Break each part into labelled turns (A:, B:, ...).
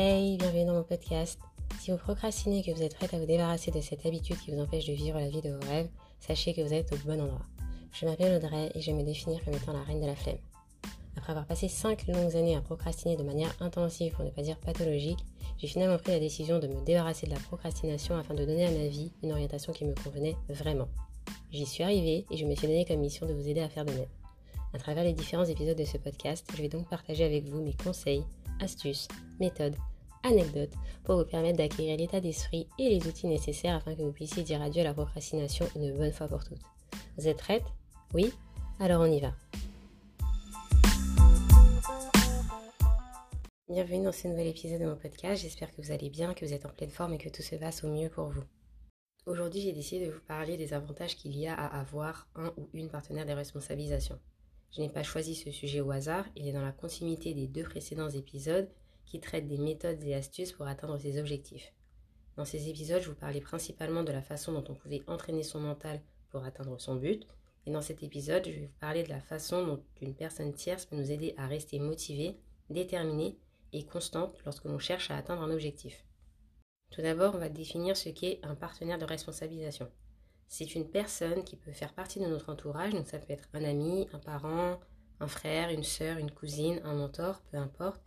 A: Hey, bienvenue dans mon podcast. Si vous procrastinez et que vous êtes prête à vous débarrasser de cette habitude qui vous empêche de vivre la vie de vos rêves, sachez que vous êtes au bon endroit. Je m'appelle Audrey et je me définir comme étant la reine de la flemme. Après avoir passé 5 longues années à procrastiner de manière intensive, pour ne pas dire pathologique, j'ai finalement pris la décision de me débarrasser de la procrastination afin de donner à ma vie une orientation qui me convenait vraiment. J'y suis arrivée et je me suis donné comme mission de vous aider à faire de même. À travers les différents épisodes de ce podcast, je vais donc partager avec vous mes conseils, astuces, méthodes, anecdotes pour vous permettre d'acquérir l'état d'esprit et les outils nécessaires afin que vous puissiez dire adieu à la procrastination une bonne fois pour toutes. Vous êtes prête Oui? Alors on y va. Bienvenue dans ce nouvel épisode de mon podcast. J'espère que vous allez bien, que vous êtes en pleine forme et que tout se passe au mieux pour vous. Aujourd'hui, j'ai décidé de vous parler des avantages qu'il y a à avoir un ou une partenaire de responsabilisation. Je n'ai pas choisi ce sujet au hasard, il est dans la continuité des deux précédents épisodes qui traitent des méthodes et astuces pour atteindre ses objectifs. Dans ces épisodes, je vous parlais principalement de la façon dont on pouvait entraîner son mental pour atteindre son but. Et dans cet épisode, je vais vous parler de la façon dont une personne tierce peut nous aider à rester motivée, déterminée et constante lorsque l'on cherche à atteindre un objectif. Tout d'abord, on va définir ce qu'est un partenaire de responsabilisation. C'est une personne qui peut faire partie de notre entourage, donc ça peut être un ami, un parent, un frère, une sœur, une cousine, un mentor, peu importe,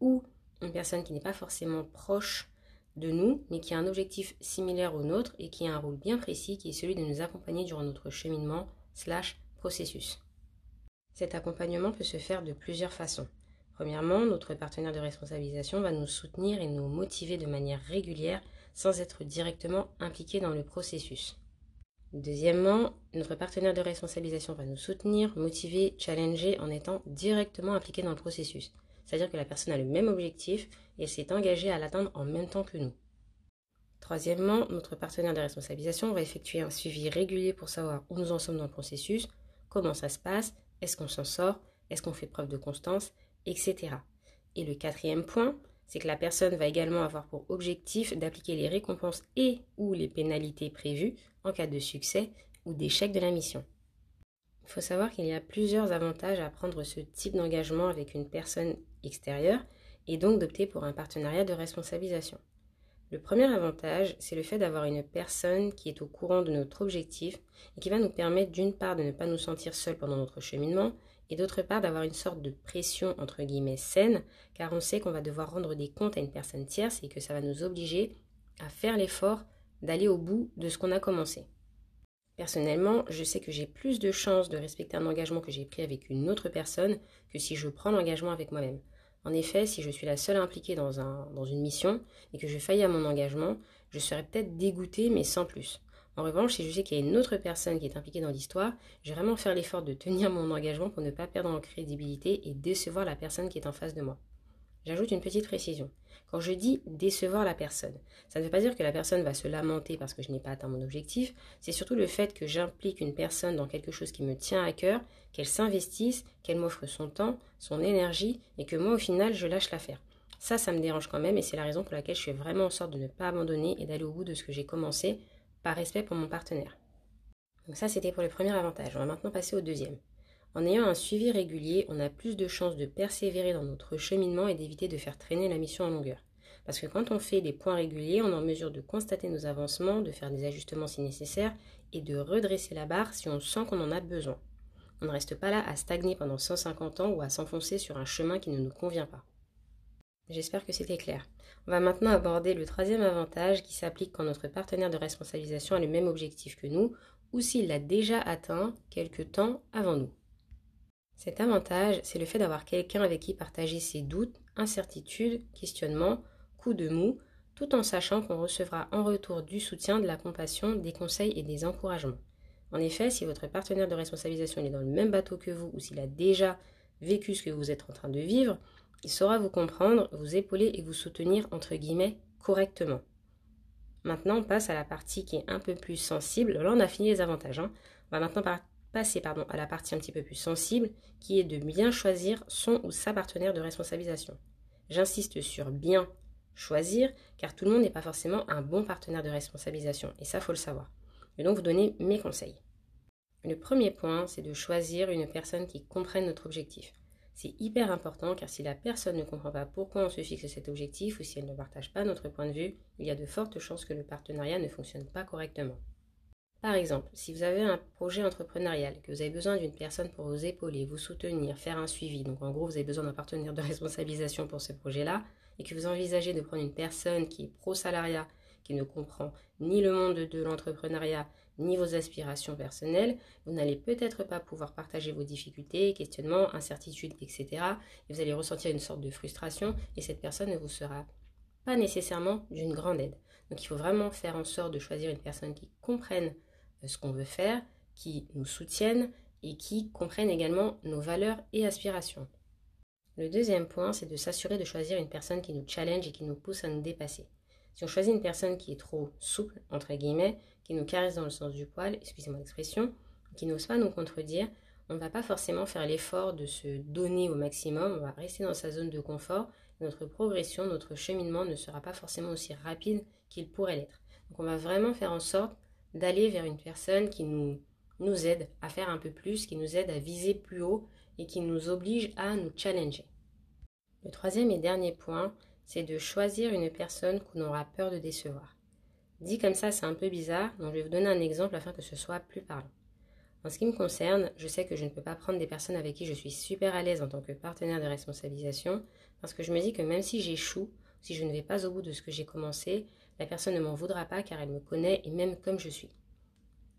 A: ou une personne qui n'est pas forcément proche de nous, mais qui a un objectif similaire au nôtre et qui a un rôle bien précis qui est celui de nous accompagner durant notre cheminement slash processus. Cet accompagnement peut se faire de plusieurs façons. Premièrement, notre partenaire de responsabilisation va nous soutenir et nous motiver de manière régulière sans être directement impliqué dans le processus. Deuxièmement, notre partenaire de responsabilisation va nous soutenir, motiver, challenger en étant directement impliqué dans le processus. C'est-à-dire que la personne a le même objectif et s'est engagée à l'atteindre en même temps que nous. Troisièmement, notre partenaire de responsabilisation va effectuer un suivi régulier pour savoir où nous en sommes dans le processus, comment ça se passe, est-ce qu'on s'en sort, est-ce qu'on fait preuve de constance, etc. Et le quatrième point, c'est que la personne va également avoir pour objectif d'appliquer les récompenses et ou les pénalités prévues en cas de succès ou d'échec de la mission. Il faut savoir qu'il y a plusieurs avantages à prendre ce type d'engagement avec une personne extérieure et donc d'opter pour un partenariat de responsabilisation. Le premier avantage, c'est le fait d'avoir une personne qui est au courant de notre objectif et qui va nous permettre d'une part de ne pas nous sentir seuls pendant notre cheminement et d'autre part d'avoir une sorte de pression entre guillemets saine car on sait qu'on va devoir rendre des comptes à une personne tierce et que ça va nous obliger à faire l'effort d'aller au bout de ce qu'on a commencé. Personnellement, je sais que j'ai plus de chances de respecter un engagement que j'ai pris avec une autre personne que si je prends l'engagement avec moi-même. En effet, si je suis la seule impliquée dans, un, dans une mission et que je faillis à mon engagement, je serais peut-être dégoûtée, mais sans plus. En revanche, si je sais qu'il y a une autre personne qui est impliquée dans l'histoire, je vais vraiment faire l'effort de tenir mon engagement pour ne pas perdre en crédibilité et décevoir la personne qui est en face de moi. J'ajoute une petite précision. Quand je dis décevoir la personne, ça ne veut pas dire que la personne va se lamenter parce que je n'ai pas atteint mon objectif, c'est surtout le fait que j'implique une personne dans quelque chose qui me tient à cœur, qu'elle s'investisse, qu'elle m'offre son temps, son énergie, et que moi au final je lâche l'affaire. Ça, ça me dérange quand même, et c'est la raison pour laquelle je fais vraiment en sorte de ne pas abandonner et d'aller au bout de ce que j'ai commencé, par respect pour mon partenaire. Donc ça, c'était pour le premier avantage. On va maintenant passer au deuxième. En ayant un suivi régulier, on a plus de chances de persévérer dans notre cheminement et d'éviter de faire traîner la mission en longueur. Parce que quand on fait des points réguliers, on est en mesure de constater nos avancements, de faire des ajustements si nécessaire et de redresser la barre si on sent qu'on en a besoin. On ne reste pas là à stagner pendant 150 ans ou à s'enfoncer sur un chemin qui ne nous convient pas. J'espère que c'était clair. On va maintenant aborder le troisième avantage qui s'applique quand notre partenaire de responsabilisation a le même objectif que nous ou s'il l'a déjà atteint quelque temps avant nous. Cet avantage, c'est le fait d'avoir quelqu'un avec qui partager ses doutes, incertitudes, questionnements, coups de mou, tout en sachant qu'on recevra en retour du soutien, de la compassion, des conseils et des encouragements. En effet, si votre partenaire de responsabilisation est dans le même bateau que vous ou s'il a déjà vécu ce que vous êtes en train de vivre, il saura vous comprendre, vous épauler et vous soutenir entre guillemets correctement. Maintenant, on passe à la partie qui est un peu plus sensible. Là, on a fini les avantages. Hein. On va maintenant passer pardon, à la partie un petit peu plus sensible, qui est de bien choisir son ou sa partenaire de responsabilisation. J'insiste sur bien choisir, car tout le monde n'est pas forcément un bon partenaire de responsabilisation, et ça, faut le savoir. Je vais donc vous donner mes conseils. Le premier point, c'est de choisir une personne qui comprenne notre objectif. C'est hyper important car si la personne ne comprend pas pourquoi on se fixe cet objectif ou si elle ne partage pas notre point de vue, il y a de fortes chances que le partenariat ne fonctionne pas correctement. Par exemple, si vous avez un projet entrepreneurial, que vous avez besoin d'une personne pour vous épauler, vous soutenir, faire un suivi, donc en gros vous avez besoin d'un partenaire de responsabilisation pour ce projet-là, et que vous envisagez de prendre une personne qui est pro-salariat, qui ne comprend ni le monde de l'entrepreneuriat, ni vos aspirations personnelles, vous n'allez peut-être pas pouvoir partager vos difficultés, questionnements, incertitudes, etc. Et vous allez ressentir une sorte de frustration et cette personne ne vous sera pas nécessairement d'une grande aide. Donc il faut vraiment faire en sorte de choisir une personne qui comprenne ce qu'on veut faire, qui nous soutienne et qui comprenne également nos valeurs et aspirations. Le deuxième point, c'est de s'assurer de choisir une personne qui nous challenge et qui nous pousse à nous dépasser. Si on choisit une personne qui est trop souple, entre guillemets, qui nous caresse dans le sens du poil, excusez-moi l'expression, qui n'ose pas nous contredire, on ne va pas forcément faire l'effort de se donner au maximum, on va rester dans sa zone de confort, notre progression, notre cheminement ne sera pas forcément aussi rapide qu'il pourrait l'être. Donc on va vraiment faire en sorte d'aller vers une personne qui nous, aide à faire un peu plus, qui nous aide à viser plus haut et qui nous oblige à nous challenger. Le troisième et dernier point, c'est de choisir une personne qu'on aura peur de décevoir. Dit comme ça, c'est un peu bizarre, donc je vais vous donner un exemple afin que ce soit plus parlant. En ce qui me concerne, je sais que je ne peux pas prendre des personnes avec qui je suis super à l'aise en tant que partenaire de responsabilisation, parce que je me dis que même si j'échoue, si je ne vais pas au bout de ce que j'ai commencé, la personne ne m'en voudra pas car elle me connaît et même comme je suis.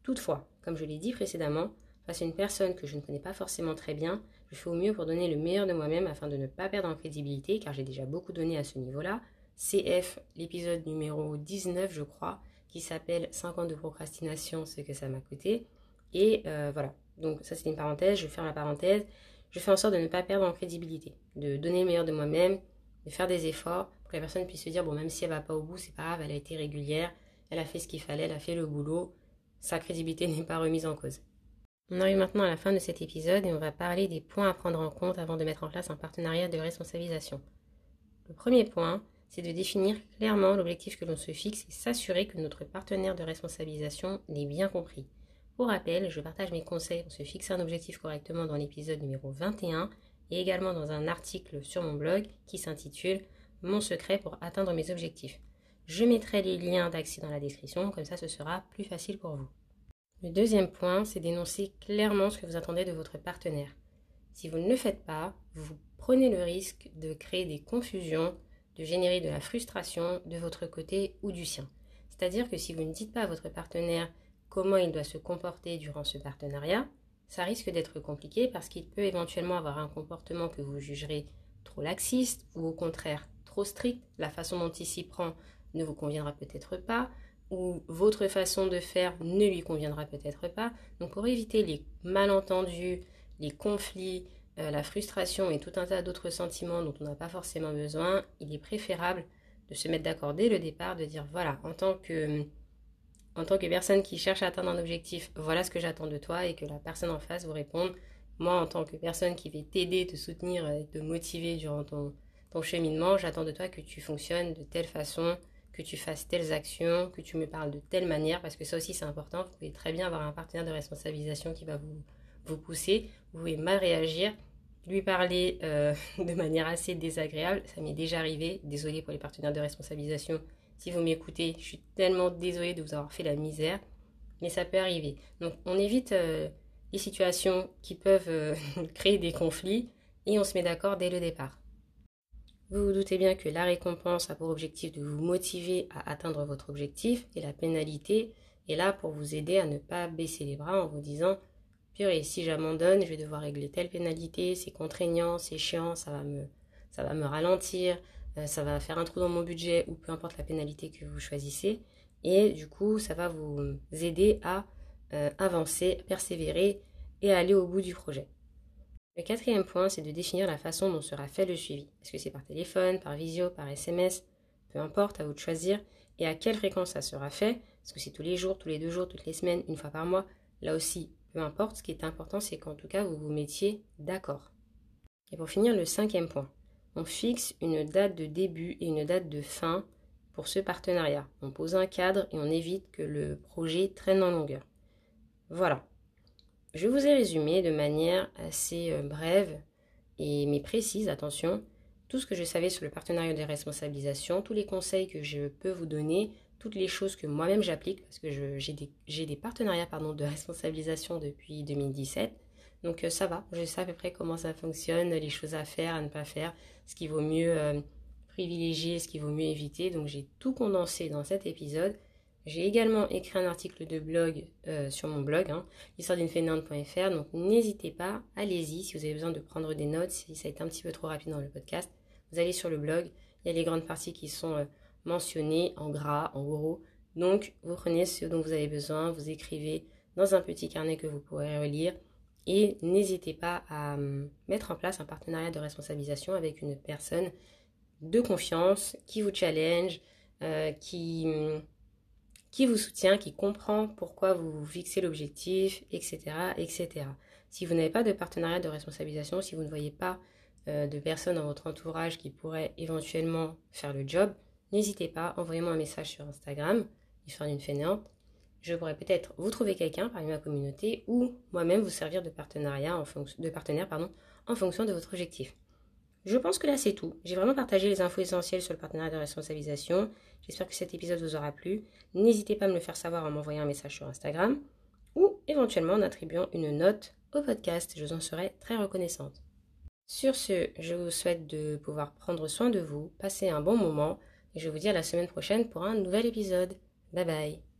A: Toutefois, comme je l'ai dit précédemment, face à une personne que je ne connais pas forcément très bien, je fais au mieux pour donner le meilleur de moi-même afin de ne pas perdre en crédibilité car j'ai déjà beaucoup donné à ce niveau-là, CF, l'épisode numéro 19, je crois, qui s'appelle 5 ans de procrastination, ce que ça m'a coûté. Et euh, voilà, donc ça c'est une parenthèse, je ferme la parenthèse. Je fais en sorte de ne pas perdre en crédibilité, de donner le meilleur de moi-même, de faire des efforts pour que la personne puisse se dire, bon, même si elle va pas au bout, c'est pas grave, elle a été régulière, elle a fait ce qu'il fallait, elle a fait le boulot, sa crédibilité n'est pas remise en cause. On arrive maintenant à la fin de cet épisode et on va parler des points à prendre en compte avant de mettre en place un partenariat de responsabilisation. Le premier point, c'est de définir clairement l'objectif que l'on se fixe et s'assurer que notre partenaire de responsabilisation l'ait bien compris. Pour rappel, je partage mes conseils pour se fixer un objectif correctement dans l'épisode numéro 21 et également dans un article sur mon blog qui s'intitule Mon secret pour atteindre mes objectifs. Je mettrai les liens d'accès dans la description, comme ça ce sera plus facile pour vous. Le deuxième point, c'est d'énoncer clairement ce que vous attendez de votre partenaire. Si vous ne le faites pas, vous prenez le risque de créer des confusions de générer de la frustration de votre côté ou du sien. C'est-à-dire que si vous ne dites pas à votre partenaire comment il doit se comporter durant ce partenariat, ça risque d'être compliqué parce qu'il peut éventuellement avoir un comportement que vous jugerez trop laxiste ou au contraire trop strict. La façon dont il s'y prend ne vous conviendra peut-être pas ou votre façon de faire ne lui conviendra peut-être pas. Donc pour éviter les malentendus, les conflits, euh, la frustration et tout un tas d'autres sentiments dont on n'a pas forcément besoin, il est préférable de se mettre d'accord dès le départ, de dire voilà, en tant que en tant que personne qui cherche à atteindre un objectif, voilà ce que j'attends de toi et que la personne en face vous réponde moi en tant que personne qui vais t'aider, te soutenir, et te motiver durant ton, ton cheminement, j'attends de toi que tu fonctionnes de telle façon, que tu fasses telles actions, que tu me parles de telle manière, parce que ça aussi c'est important. Vous pouvez très bien avoir un partenaire de responsabilisation qui va vous, pousser, vous pouvez mal réagir, lui parler euh, de manière assez désagréable. Ça m'est déjà arrivé. Désolée pour les partenaires de responsabilisation. Si vous m'écoutez, je suis tellement désolée de vous avoir fait la misère. Mais ça peut arriver. Donc on évite euh, les situations qui peuvent euh, créer des conflits et on se met d'accord dès le départ. Vous vous doutez bien que la récompense a pour objectif de vous motiver à atteindre votre objectif et la pénalité est là pour vous aider à ne pas baisser les bras en vous disant et si j'abandonne, je vais devoir régler telle pénalité, c'est contraignant, c'est chiant, ça va me, ralentir, euh, ça va faire un trou dans mon budget ou peu importe la pénalité que vous choisissez. Et du coup, ça va vous aider à euh, avancer, persévérer et aller au bout du projet. Le quatrième point, c'est de définir la façon dont sera fait le suivi. Est-ce que c'est par téléphone, par visio, par SMS Peu importe, à vous de choisir. Et à quelle fréquence ça sera fait? Est-ce que c'est tous les jours, tous les deux jours, toutes les semaines, une fois par mois? Là aussi, peu importe, ce qui est important, c'est qu'en tout cas, vous vous mettiez d'accord. Et pour finir, le cinquième point. On fixe une date de début et une date de fin pour ce partenariat. On pose un cadre et on évite que le projet traîne en longueur. Voilà. Je vous ai résumé de manière assez euh, brève et mais précise, attention, tout ce que je savais sur le partenariat de responsabilisation, tous les conseils que je peux vous donner, toutes les choses que moi-même j'applique, parce que j'ai des, partenariats pardon, de responsabilisation depuis 2017. Donc euh, ça va, je sais à peu près comment ça fonctionne, les choses à faire, à ne pas faire, ce qu'il vaut mieux euh, privilégier, ce qu'il vaut mieux éviter. Donc j'ai tout condensé dans cet épisode. J'ai également écrit un article de blog euh, sur mon blog, hein. Donc n'hésitez pas, allez-y si vous avez besoin de prendre des notes, si ça a été un petit peu trop rapide dans le podcast. Vous allez sur le blog, il y a les grandes parties qui sont mentionnées en gras, en gros. Donc vous prenez ce dont vous avez besoin, vous écrivez dans un petit carnet que vous pourrez relire et n'hésitez pas à hum, mettre en place un partenariat de responsabilisation avec une personne de confiance qui vous challenge, euh, qui, hum, qui vous soutient, qui comprend pourquoi vous fixez l'objectif, etc., etc. Si vous n'avez pas de partenariat de responsabilisation, si vous ne voyez pas euh, de personnes dans votre entourage qui pourraient éventuellement faire le job, n'hésitez pas, envoyez-moi un message sur Instagram, histoire d'une fainéante, je pourrais peut-être vous trouver quelqu'un parmi ma communauté ou moi-même vous servir de partenariat de partenaire pardon, en fonction de votre objectif. Je pense que là c'est tout. J'ai vraiment partagé les infos essentielles sur le partenariat de responsabilisation. J'espère que cet épisode vous aura plu. N'hésitez pas à me le faire savoir en m'envoyant un message sur Instagram ou éventuellement en attribuant une note au podcast. Je vous en serai très reconnaissante. Sur ce, je vous souhaite de pouvoir prendre soin de vous, passer un bon moment et je vous dis à la semaine prochaine pour un nouvel épisode. Bye bye